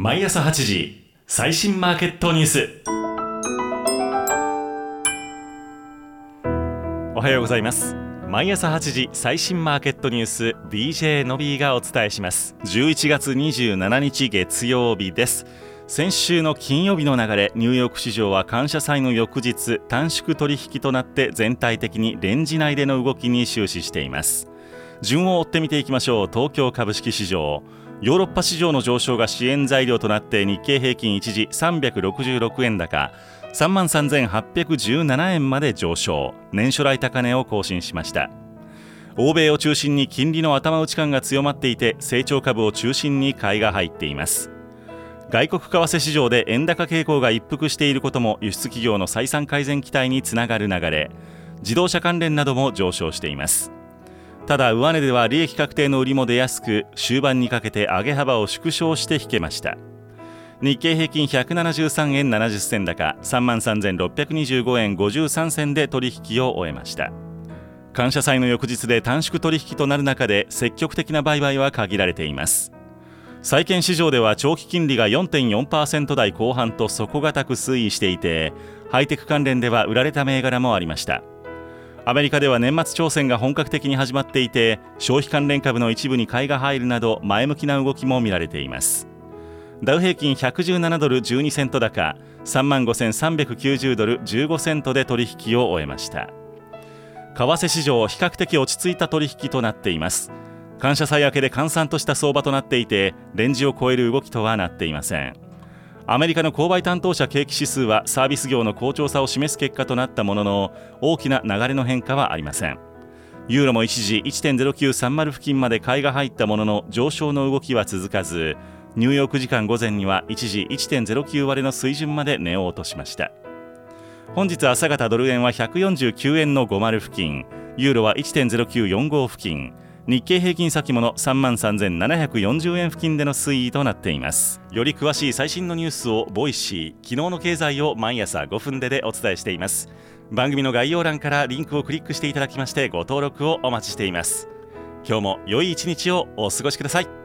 毎朝8時最新マーケットニュース。おはようございます。毎朝8時最新マーケットニュース DJ のびーがお伝えします。11月27日月曜日です。先週の金曜日の流れニューヨーク市場は感謝祭の翌日短縮取引となって全体的にレンジ内での動きに終始しています。順を追って見ていきましょう。東京株式市場。ヨーロッパ市場の上昇が支援材料となって日経平均一時366円高3万3817円まで上昇。年初来高値を更新しました。欧米を中心に金利の頭打ち感が強まっていて成長株を中心に買いが入っています。外国為替市場で円高傾向が一服していることも輸出企業の採算改善期待につながる流れ。自動車関連なども上昇しています。ただ上値では利益確定の売りも出やすく終盤にかけて上げ幅を縮小して引けました。日経平均173円70銭高3万3625円53銭で取引を終えました。感謝祭の翌日で短縮取引となる中で積極的な売買は限られています。債券市場では長期金利が4.4%台後半と底堅く推移していてハイテク関連では売られた銘柄もありました。アメリカでは年末挑戦が本格的に始まっていて消費関連株の一部に買いが入るなど前向きな動きも見られています。ダウ平均117ドル12セント高3万5390ドル15セントで取引を終えました。為替市場比較的落ち着いた取引となっています。感謝祭明けで閑散とした相場となっていてレンジを超える動きとはなっていません。アメリカの購買担当者景気指数はサービス業の好調さを示す結果となったものの大きな流れの変化はありません。ユーロも一時1.0930付近まで買いが入ったものの上昇の動きは続かずニューヨーク時間午前には一時1.09割の水準まで値を落としました。本日朝方ドル円は149円の50付近ユーロは1.0945付近日経平均先物3万3740円付近での推移となっています。より詳しい最新のニュースをボイシー。昨日の経済を毎朝5分ででお伝えしています。番組の概要欄からリンクをクリックしていただきましてご登録をお待ちしています。今日も良い一日をお過ごしください。